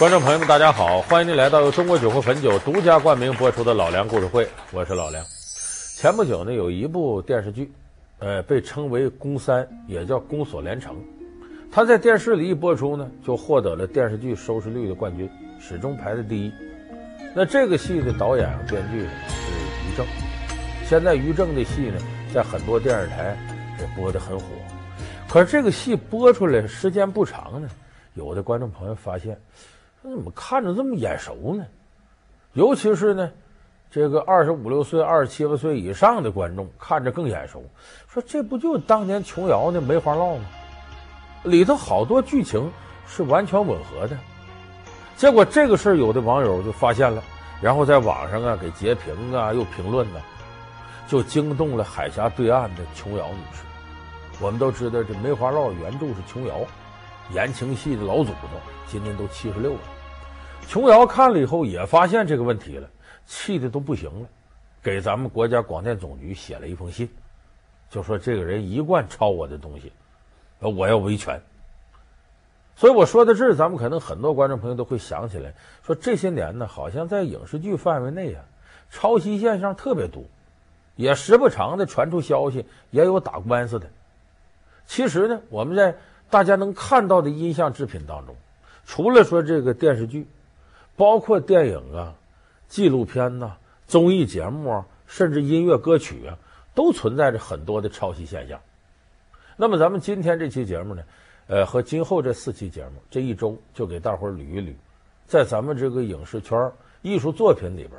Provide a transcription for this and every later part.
观众朋友们，大家好，欢迎您来到由中国酒会汾酒独家冠名播出的《老梁故事会》，我是老梁。前不久呢，有一部电视剧，呃，被称为“宫三”，也叫“宫锁连城”。他在电视里一播出呢，就获得了电视剧收视率的冠军，始终排在第一。那这个戏的导演编剧呢是于正。现在于正的戏呢，在很多电视台也播得很火。可是这个戏播出来时间不长呢，有的观众朋友发现。那怎么看着这么眼熟呢？尤其是呢，这个二十五六岁、二十七八岁以上的观众看着更眼熟。说这不就当年琼瑶的《梅花烙》吗？里头好多剧情是完全吻合的。结果这个事儿，有的网友就发现了，然后在网上啊给截屏啊又评论呢，就惊动了海峡对岸的琼瑶女士。我们都知道，这《梅花烙》原著是琼瑶。言情戏的老祖宗，今年都七十六了。琼瑶看了以后也发现这个问题了，气的都不行了，给咱们国家广电总局写了一封信，就说这个人一贯抄我的东西，我要维权。所以我说到这儿，咱们可能很多观众朋友都会想起来，说这些年呢，好像在影视剧范围内啊，抄袭现象特别多，也时不常的传出消息，也有打官司的。其实呢，我们在大家能看到的音像制品当中，除了说这个电视剧，包括电影啊、纪录片呐、啊、综艺节目啊，甚至音乐歌曲啊，都存在着很多的抄袭现象。那么咱们今天这期节目呢，呃，和今后这四期节目，这一周就给大伙捋一捋，在咱们这个影视圈、艺术作品里边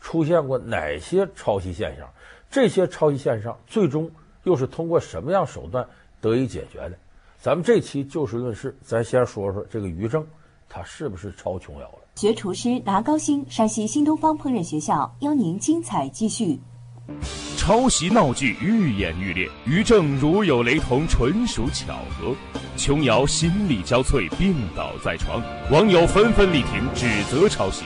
出现过哪些抄袭现象？这些抄袭现象最终又是通过什么样手段得以解决的？咱们这期就事论事，咱先说说这个于正，他是不是抄琼瑶了？学厨师拿高薪，山西新东方烹饪学校邀您精彩继续。抄袭闹剧愈演愈烈，于正如有雷同，纯属巧合。琼瑶心力交瘁，病倒在床，网友纷纷力挺，指责抄袭。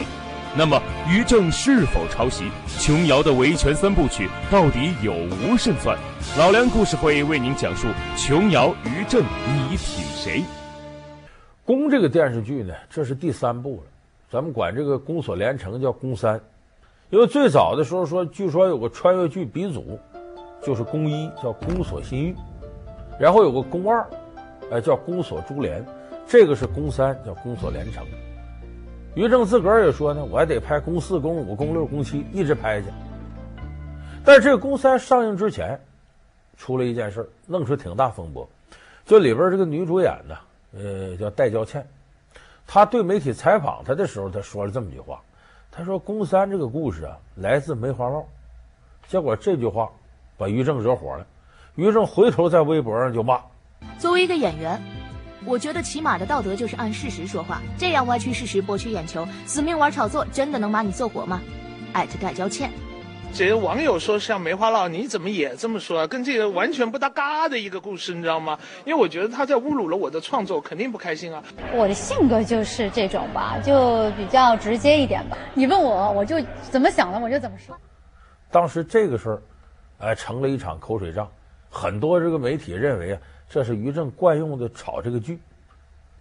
那么于正是否抄袭？琼瑶的维权三部曲到底有无胜算？老梁故事会为您讲述琼瑶、于正，你挺谁？宫这个电视剧呢，这是第三部了。咱们管这个宫锁连城叫宫三，因为最早的时候说，据说有个穿越剧鼻祖，就是宫一叫宫锁心玉，然后有个宫二，呃叫宫锁珠帘，这个是宫三叫宫锁连城。于正自个儿也说呢，我还得拍宫四、宫五、宫六、宫七，一直拍去。但这个宫三上映之前，出了一件事儿，弄出挺大风波。就里边这个女主演呢，呃，叫戴娇倩，她对媒体采访她的时候，她说了这么一句话：“她说宫三这个故事啊，来自梅花烙。”结果这句话把于正惹火了。于正回头在微博上就骂：“作为一个演员。”我觉得起码的道德就是按事实说话，这样歪曲事实博取眼球，死命玩炒作，真的能把你做火吗？艾特戴娇倩。这些网友说像梅花烙，你怎么也这么说啊？跟这个完全不搭嘎的一个故事，你知道吗？因为我觉得他在侮辱了我的创作，肯定不开心啊。我的性格就是这种吧，就比较直接一点吧。你问我，我就怎么想的，我就怎么说。当时这个事儿，哎，成了一场口水仗，很多这个媒体认为啊。这是于正惯用的炒这个剧，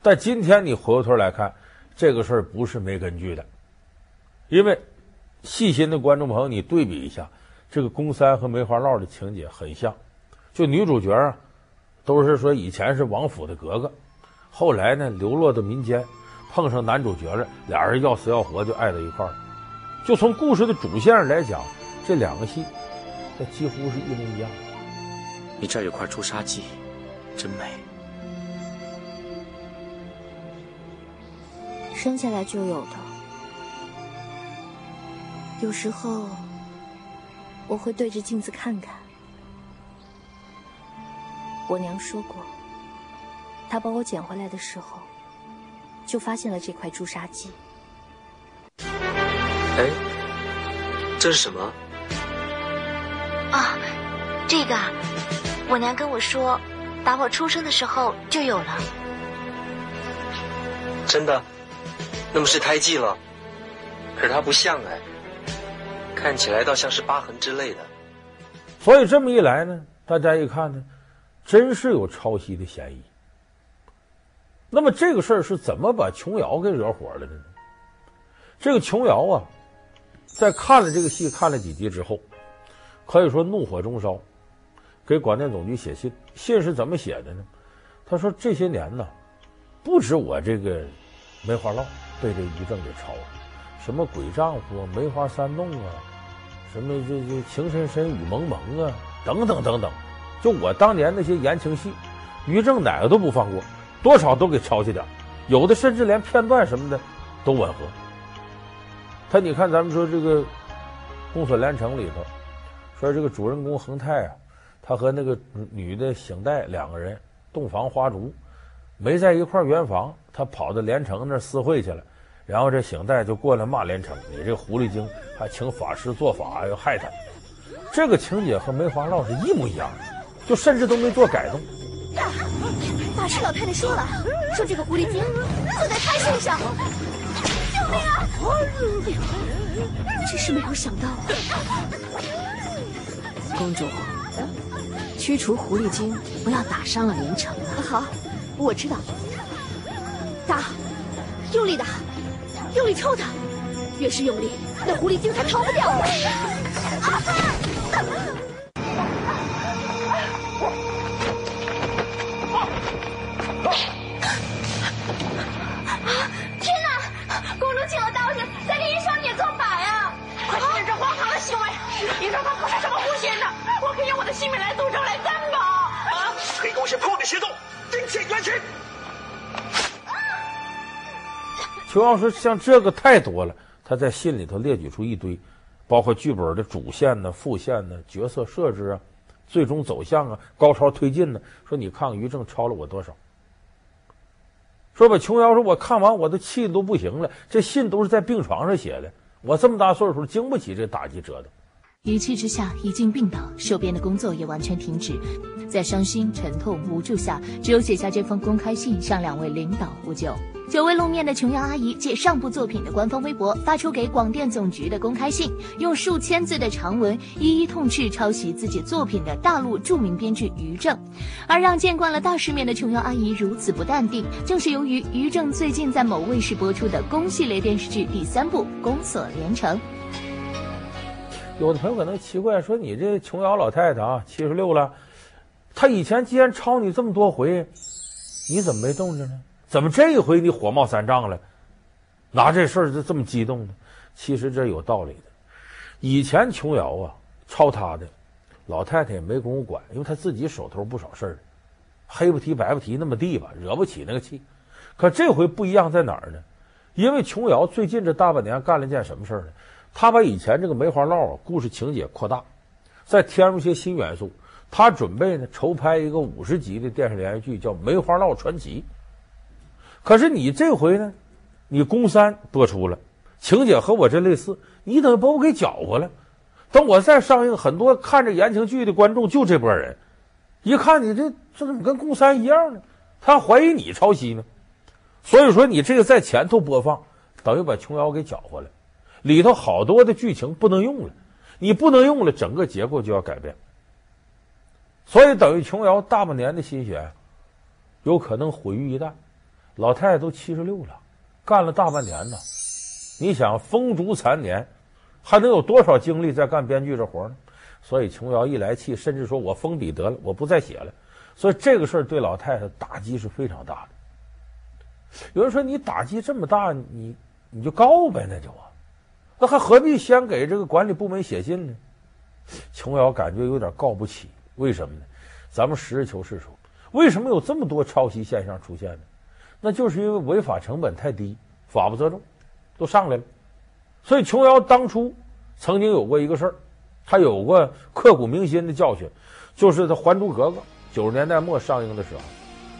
但今天你回过头来看，这个事儿不是没根据的，因为细心的观众朋友，你对比一下，这个宫三和梅花烙的情节很像，就女主角啊，都是说以前是王府的格格，后来呢流落到民间，碰上男主角了，俩人要死要活就爱到一块儿，就从故事的主线上来讲，这两个戏，那几乎是一模一样。你这儿有块朱砂记。真美，生下来就有的。有时候我会对着镜子看看。我娘说过，她把我捡回来的时候，就发现了这块朱砂记。哎，这是什么？啊，这个啊，我娘跟我说。打我出生的时候就有了，真的？那么是胎记了？可是它不像哎，看起来倒像是疤痕之类的。所以这么一来呢，大家一看呢，真是有抄袭的嫌疑。那么这个事儿是怎么把琼瑶给惹火了的呢？这个琼瑶啊，在看了这个戏看了几集之后，可以说怒火中烧，给广电总局写信。信是怎么写的呢？他说这些年呢，不止我这个梅花烙被这于正给抄了，什么鬼丈夫、梅花三弄啊，什么这这情深深雨蒙蒙啊，等等等等，就我当年那些言情戏，于正哪个都不放过，多少都给抄起点，有的甚至连片段什么的都吻合。他你看，咱们说这个《公所连城》里头，说这个主人公恒泰啊，他和那个女的醒代两个人洞房花烛，没在一块圆房，他跑到连城那儿私会去了，然后这醒代就过来骂连城：“你这狐狸精，还请法师做法要害他。”这个情节和梅花烙是一模一样的，就甚至都没做改动。法师老太太说了，说这个狐狸精坐在他身上。救命啊！真是没有想到，公主，驱除狐狸精，不要打伤了连城！好，我知道，打，用力打，用力抽他，越是用力，那狐狸精才逃不掉。琼瑶说：“像这个太多了。”他在信里头列举出一堆，包括剧本的主线呢、副线呢、角色设置啊、最终走向啊、高潮推进呢。说你看于正超了我多少？说吧，琼瑶说：“我看完我都气的都不行了。这信都是在病床上写的，我这么大岁数经不起这打击折腾。”一气之下，已经病倒，手边的工作也完全停止，在伤心、沉痛、无助下，只有写下这封公开信，向两位领导呼救。久未露面的琼瑶阿姨借上部作品的官方微博发出给广电总局的公开信，用数千字的长文一一痛斥抄袭自己作品的大陆著名编剧于正。而让见惯了大世面的琼瑶阿姨如此不淡定，正是由于于正最近在某卫视播出的宫系列电视剧第三部《宫锁连城》。有的朋友可能奇怪，说你这琼瑶老太太啊，七十六了，她以前既然抄你这么多回，你怎么没动静呢？怎么这一回你火冒三丈了？拿这事儿就这么激动呢？其实这有道理的。以前琼瑶啊抄她的，老太太也没工夫管，因为她自己手头不少事儿，黑不提白不提那么地吧，惹不起那个气。可这回不一样在哪儿呢？因为琼瑶最近这大半年干了件什么事儿呢？他把以前这个梅花烙啊故事情节扩大，再添入些新元素。他准备呢筹拍一个五十集的电视连续剧，叫《梅花烙传奇》。可是你这回呢，你宫三播出了，情节和我这类似，你等于把我给搅和了。等我再上映，很多看着言情剧的观众就这波人，一看你这这怎么跟宫三一样呢？他怀疑你抄袭呢。所以说你这个在前头播放，等于把琼瑶给搅和了。里头好多的剧情不能用了，你不能用了，整个结构就要改变。所以等于琼瑶大半年的心血，有可能毁于一旦。老太太都七十六了，干了大半年呢，你想风烛残年，还能有多少精力在干编剧这活呢？所以琼瑶一来气，甚至说我封笔得了，我不再写了。所以这个事儿对老太太打击是非常大的。有人说你打击这么大，你你就告呗，那就啊。那还何必先给这个管理部门写信呢？琼瑶感觉有点告不起，为什么呢？咱们实事求是说，为什么有这么多抄袭现象出现呢？那就是因为违法成本太低，法不责众，都上来了。所以琼瑶当初曾经有过一个事儿，她有过刻骨铭心的教训，就是她《还珠格格》九十年代末上映的时候，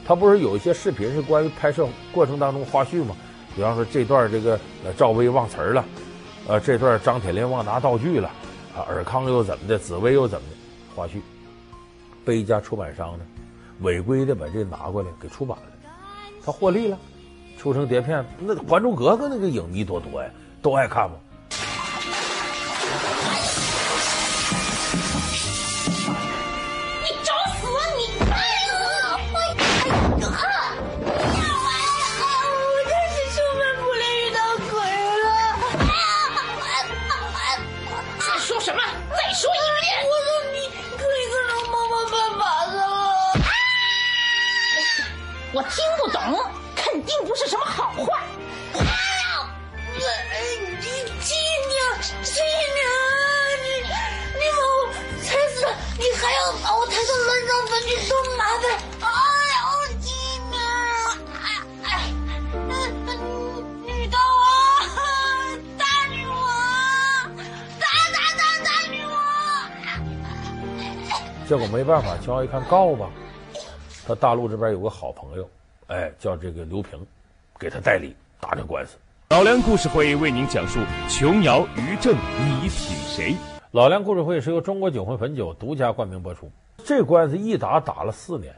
她不是有一些视频是关于拍摄过程当中花絮吗？比方说这段这个赵薇忘词儿了。呃，这段张铁林忘拿道具了，啊，尔康又怎么的，紫薇又怎么的，花絮，被一家出版商呢违规的把这拿过来给出版了，他获利了，出成碟片，那《还珠格格》那个影迷多多呀，都爱看吗。我听不懂，肯定不是什么好话。啊！我哎，金娘，金娘，你你把我踩死了，你还要把我抬到楼上坟居，多麻烦！啊呀，金娘，哎哎，女女女大女王，大女王，大大大大女王。结果没办法，乔一看告吧。他大陆这边有个好朋友，哎，叫这个刘平，给他代理打这官司。老梁故事会为您讲述琼瑶、于正，你挺谁？老梁故事会是由中国酒魂汾酒独家冠名播出。这官司一打打了四年，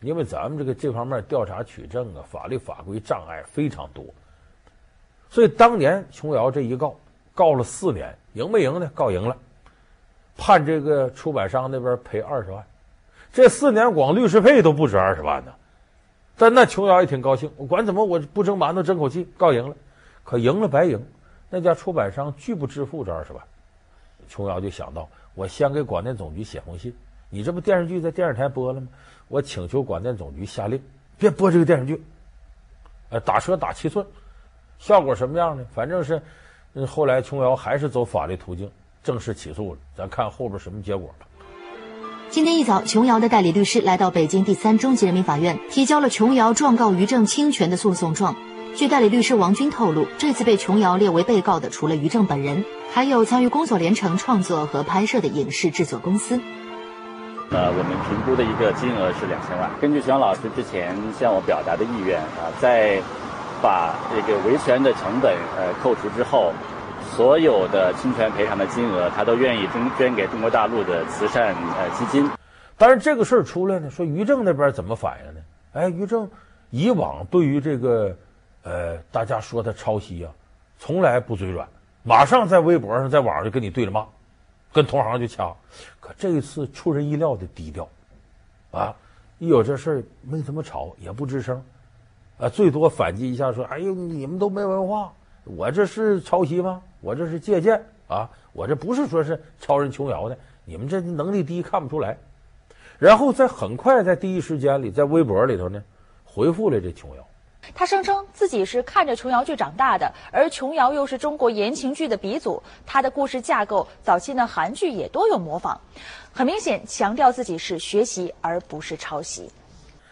因为咱们这个这方面调查取证啊，法律法规障碍非常多，所以当年琼瑶这一告，告了四年，赢没赢呢？告赢了，判这个出版商那边赔二十万。这四年光律师费都不止二十万呢。但那琼瑶也挺高兴，我管怎么我不争馒头争口气，告赢了。可赢了白赢，那家出版商拒不支付这二十万。琼瑶就想到，我先给广电总局写封信。你这不电视剧在电视台播了吗？我请求广电总局下令，别播这个电视剧。呃，打车打七寸，效果什么样呢？反正是，后来琼瑶还是走法律途径，正式起诉了。咱看后边什么结果吧。今天一早，琼瑶的代理律师来到北京第三中级人民法院，提交了琼瑶状告于正侵权的诉讼状。据代理律师王军透露，这次被琼瑶列为被告的，除了于正本人，还有参与《宫锁连城》创作和拍摄的影视制作公司。呃，我们评估的一个金额是两千万。根据琼瑶老师之前向我表达的意愿啊，在把这个维权的成本呃扣除之后，所有的侵权赔偿的金额，他都愿意捐捐给中国大陆的慈善呃基金。但是这个事儿出来呢，说于正那边怎么反应呢？哎，于正以往对于这个呃大家说他抄袭啊，从来不嘴软，马上在微博上在网上就跟你对着骂。跟同行就掐，可这一次出人意料的低调，啊，一有这事儿没怎么吵，也不吱声，啊，最多反击一下说：“哎呦，你们都没文化，我这是抄袭吗？我这是借鉴啊，我这不是说是抄人琼瑶的，你们这能力低看不出来。”然后在很快在第一时间里，在微博里头呢，回复了这琼瑶。他声称自己是看着琼瑶剧长大的，而琼瑶又是中国言情剧的鼻祖，他的故事架构早期的韩剧也多有模仿，很明显强调自己是学习而不是抄袭。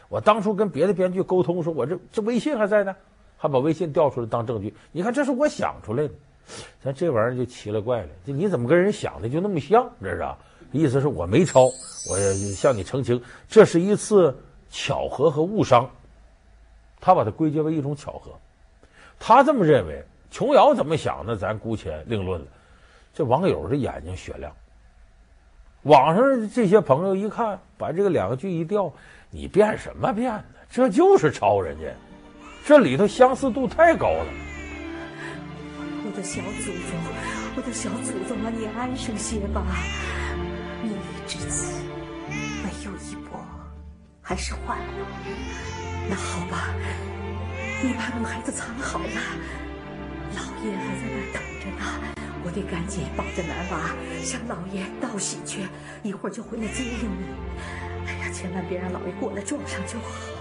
我当初跟别的编剧沟通说，我这这微信还在呢，还把微信调出来当证据。你看，这是我想出来的，咱这玩意儿就奇了怪了，就你怎么跟人想的就那么像？这是啊，意思是我没抄，我向你澄清，这是一次巧合和误伤。他把它归结为一种巧合，他这么认为。琼瑶怎么想的，咱姑且另论了。这网友的眼睛雪亮，网上这些朋友一看，把这个两个剧一调，你变什么变呢？这就是抄人家，这里头相似度太高了。我的小祖宗，我的小祖宗啊，你安生些吧。命运至此，没有一搏，还是换了。那好吧，你把我们孩子藏好了，老爷还在那等着呢。我得赶紧抱着男娃向老爷道喜去，一会儿就回来接应你。哎呀，千万别让老爷过来撞上就好。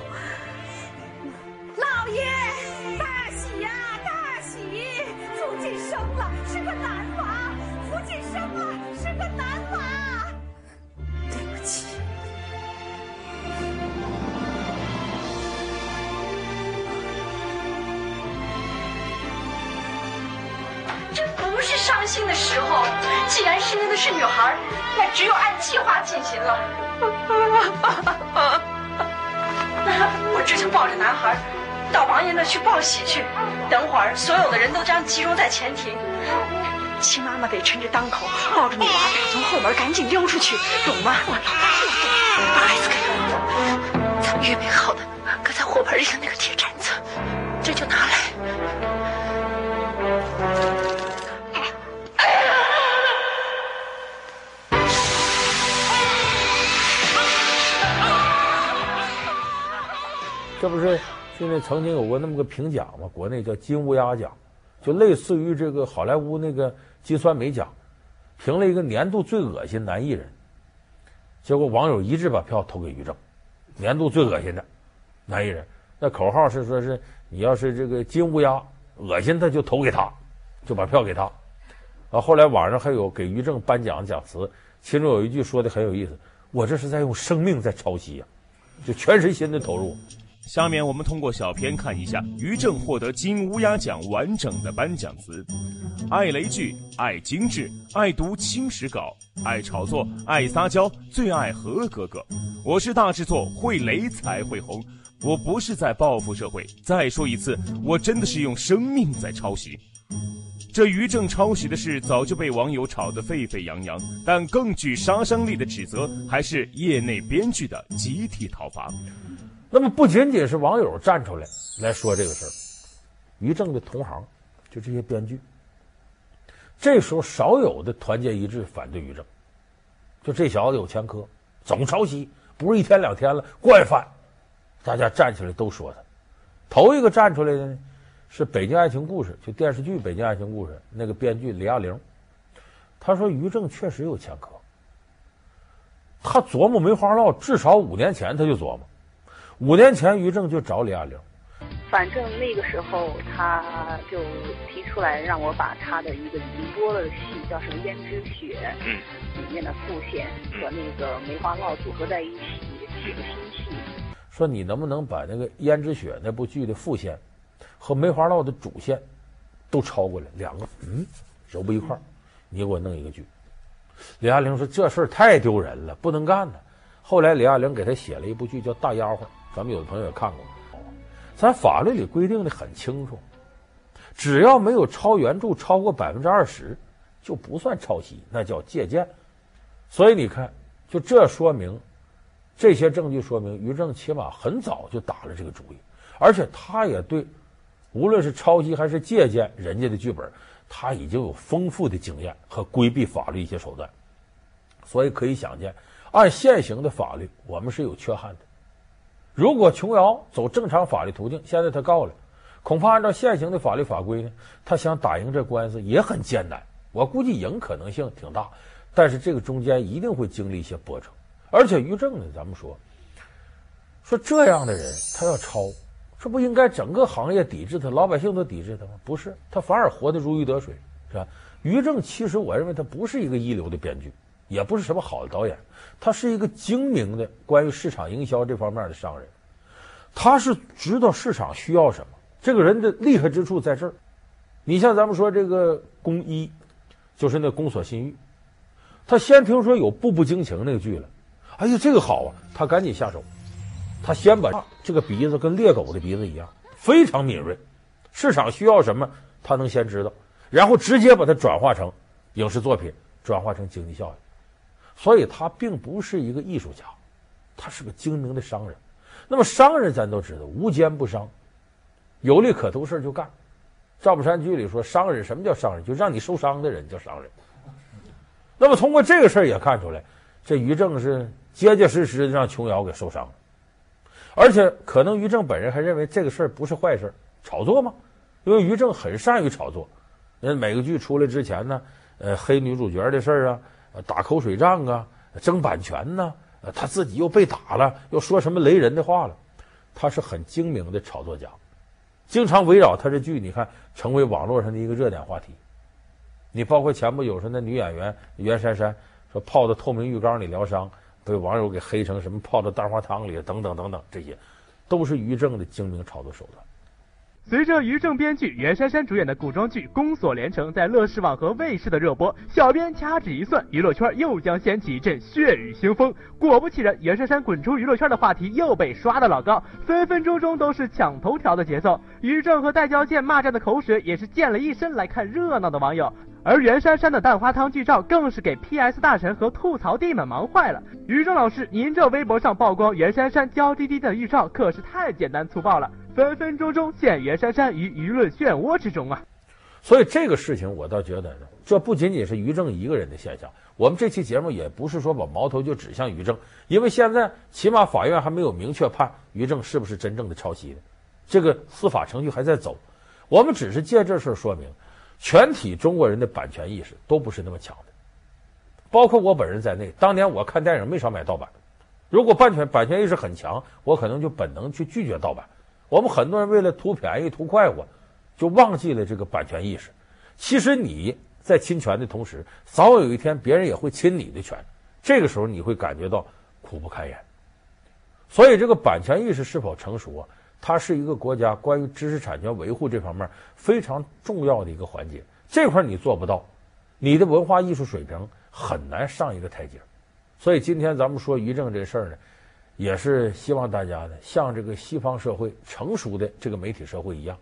只有按计划进行了。我只想抱着男孩到王爷那去报喜去。等会儿所有的人都将集中在前庭，亲妈妈得趁着当口抱着女娃从后门赶紧溜出去，懂吗？我懂。把孩子给我，咱们预备好的搁在火盆里的那个铁铲子，这就拿来。这不是现在曾经有过那么个评奖吗？国内叫金乌鸦奖，就类似于这个好莱坞那个金酸梅奖，评了一个年度最恶心男艺人。结果网友一致把票投给于正，年度最恶心的男艺人。那口号是说是你要是这个金乌鸦恶心他就投给他，就把票给他。啊，后来网上还有给于正颁奖讲词，其中有一句说的很有意思：“我这是在用生命在抄袭呀，就全身心的投入。”下面我们通过小片看一下于正获得金乌鸦奖完整的颁奖词。爱雷剧，爱精致，爱读青史稿，爱炒作，爱撒娇，最爱何哥哥。我是大制作，会雷才会红。我不是在报复社会。再说一次，我真的是用生命在抄袭。这于正抄袭的事早就被网友炒得沸沸扬扬，但更具杀伤力的指责还是业内编剧的集体讨伐。那么不仅仅是网友站出来来说这个事儿，于正的同行，就这些编剧，这时候少有的团结一致反对于正，就这小子有前科，总抄袭，不是一天两天了，惯犯，大家站起来都说他。头一个站出来的呢，是《北京爱情故事》就电视剧《北京爱情故事》那个编剧李亚玲，他说于正确实有前科，他琢磨梅花烙至少五年前他就琢磨。五年前，于正就找李亚玲。反正那个时候，他就提出来让我把他的一个已经播了的戏，叫什么《胭脂雪》，嗯，里面的副线和那个梅花烙组合在一起写个新戏。说你能不能把那个《胭脂雪》那部剧的副线和梅花烙的主线都抄过来，两个嗯揉不一块儿，你给我弄一个剧。李亚玲说这事儿太丢人了，不能干呢。后来李亚玲给他写了一部剧叫《大丫鬟》。咱们有的朋友也看过，咱法律里规定的很清楚，只要没有超原著超过百分之二十，就不算抄袭，那叫借鉴。所以你看，就这说明，这些证据说明于正起码很早就打了这个主意，而且他也对，无论是抄袭还是借鉴人家的剧本，他已经有丰富的经验和规避法律一些手段。所以可以想见，按现行的法律，我们是有缺憾的。如果琼瑶走正常法律途径，现在他告了，恐怕按照现行的法律法规呢，他想打赢这官司也很艰难。我估计赢可能性挺大，但是这个中间一定会经历一些波折。而且于正呢，咱们说，说这样的人他要抄，这不应该整个行业抵制他，老百姓都抵制他吗？不是，他反而活得如鱼得水，是吧？于正其实我认为他不是一个一流的编剧。也不是什么好的导演，他是一个精明的关于市场营销这方面的商人，他是知道市场需要什么。这个人的厉害之处在这儿。你像咱们说这个宫一，就是那宫锁心玉，他先听说有《步步惊情》那个剧了，哎呀，这个好啊，他赶紧下手，他先把这个鼻子跟猎狗的鼻子一样，非常敏锐，市场需要什么，他能先知道，然后直接把它转化成影视作品，转化成经济效益。所以他并不是一个艺术家，他是个精明的商人。那么商人咱都知道无奸不商，有利可图事就干。赵本山剧里说，商人什么叫商人？就让你受伤的人叫商人。那么通过这个事儿也看出来，这于正是结结实实的让琼瑶给受伤了。而且可能于正本人还认为这个事儿不是坏事，炒作吗？因为于正很善于炒作。那每个剧出来之前呢，呃，黑女主角的事儿啊。打口水仗啊，争版权呢，他自己又被打了，又说什么雷人的话了，他是很精明的炒作家，经常围绕他这剧，你看成为网络上的一个热点话题。你包括前不久说那女演员袁姗姗说泡到透明浴缸里疗伤，被网友给黑成什么泡到蛋花汤里等等等等，这些都是于正的精明炒作手段。随着于正编剧、袁姗姗主演的古装剧《宫锁连城》在乐视网和卫视的热播，小编掐指一算，娱乐圈又将掀起一阵血雨腥风。果不其然，袁姗姗滚出娱乐圈的话题又被刷得老高，分分钟钟都是抢头条的节奏。于正和戴娇贱骂战的口水也是溅了一身来看热闹的网友，而袁姗姗的蛋花汤剧照更是给 PS 大神和吐槽帝们忙坏了。于正老师，您这微博上曝光袁姗姗娇滴滴的预兆可是太简单粗暴了。分分钟钟陷袁姗姗于舆论漩涡之中啊！所以这个事情我倒觉得，这不仅仅是于正一个人的现象。我们这期节目也不是说把矛头就指向于正，因为现在起码法院还没有明确判于正是不是真正的抄袭，这个司法程序还在走。我们只是借这事说明，全体中国人的版权意识都不是那么强的，包括我本人在内。当年我看电影没少买盗版，如果版权版权意识很强，我可能就本能去拒绝盗版。我们很多人为了图便宜、图快活，就忘记了这个版权意识。其实你在侵权的同时，早晚有一天别人也会侵你的权，这个时候你会感觉到苦不堪言。所以，这个版权意识是否成熟啊？它是一个国家关于知识产权维护这方面非常重要的一个环节。这块你做不到，你的文化艺术水平很难上一个台阶。所以今天咱们说于正这事儿呢，也是希望大家呢，像这个西方社会成熟的这个媒体社会一样，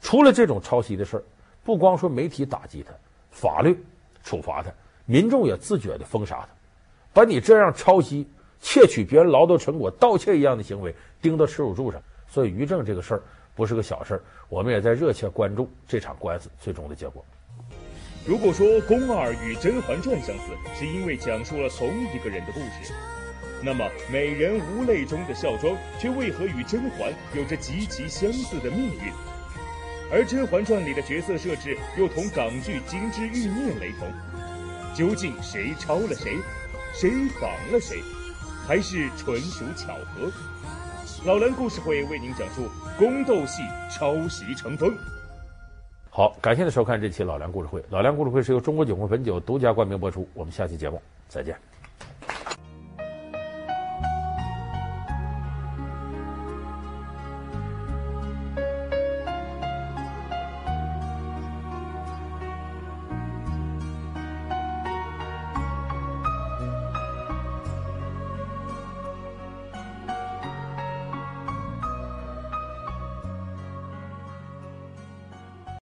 出了这种抄袭的事儿，不光说媒体打击他，法律处罚他，民众也自觉的封杀他，把你这样抄袭、窃取别人劳动成果、盗窃一样的行为钉到耻辱柱上。所以于正这个事儿不是个小事儿，我们也在热切关注这场官司最终的结果。如果说《宫二》与《甄嬛传》相似，是因为讲述了同一个人的故事，那么《美人无泪》中的孝庄却为何与甄嬛有着极其相似的命运？而《甄嬛传》里的角色设置又同港剧《金枝欲孽》雷同，究竟谁抄了谁，谁仿了谁，还是纯属巧合？老梁故事会为您讲述宫斗戏抄袭成风。好，感谢您收看这期老梁故事会。老梁故事会是由中国酒会汾酒独家冠名播出。我们下期节目再见。